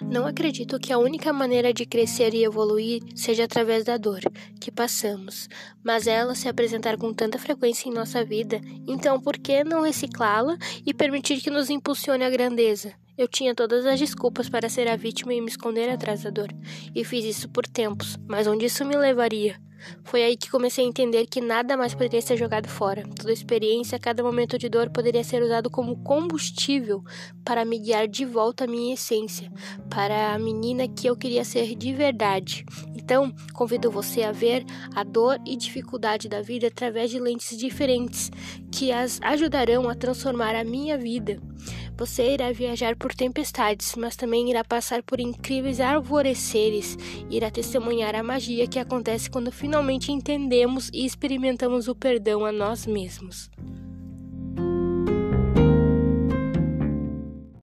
Não acredito que a única maneira de crescer e evoluir seja através da dor que passamos, mas ela se apresentar com tanta frequência em nossa vida, então por que não reciclá-la e permitir que nos impulsione a grandeza? Eu tinha todas as desculpas para ser a vítima e me esconder atrás da dor, e fiz isso por tempos, mas onde isso me levaria? Foi aí que comecei a entender que nada mais poderia ser jogado fora. Toda experiência, cada momento de dor poderia ser usado como combustível para me guiar de volta à minha essência, para a menina que eu queria ser de verdade. Então, convido você a ver a dor e dificuldade da vida através de lentes diferentes, que as ajudarão a transformar a minha vida. Você irá viajar por tempestades, mas também irá passar por incríveis alvoreceres, irá testemunhar a magia que acontece quando finalmente entendemos e experimentamos o perdão a nós mesmos.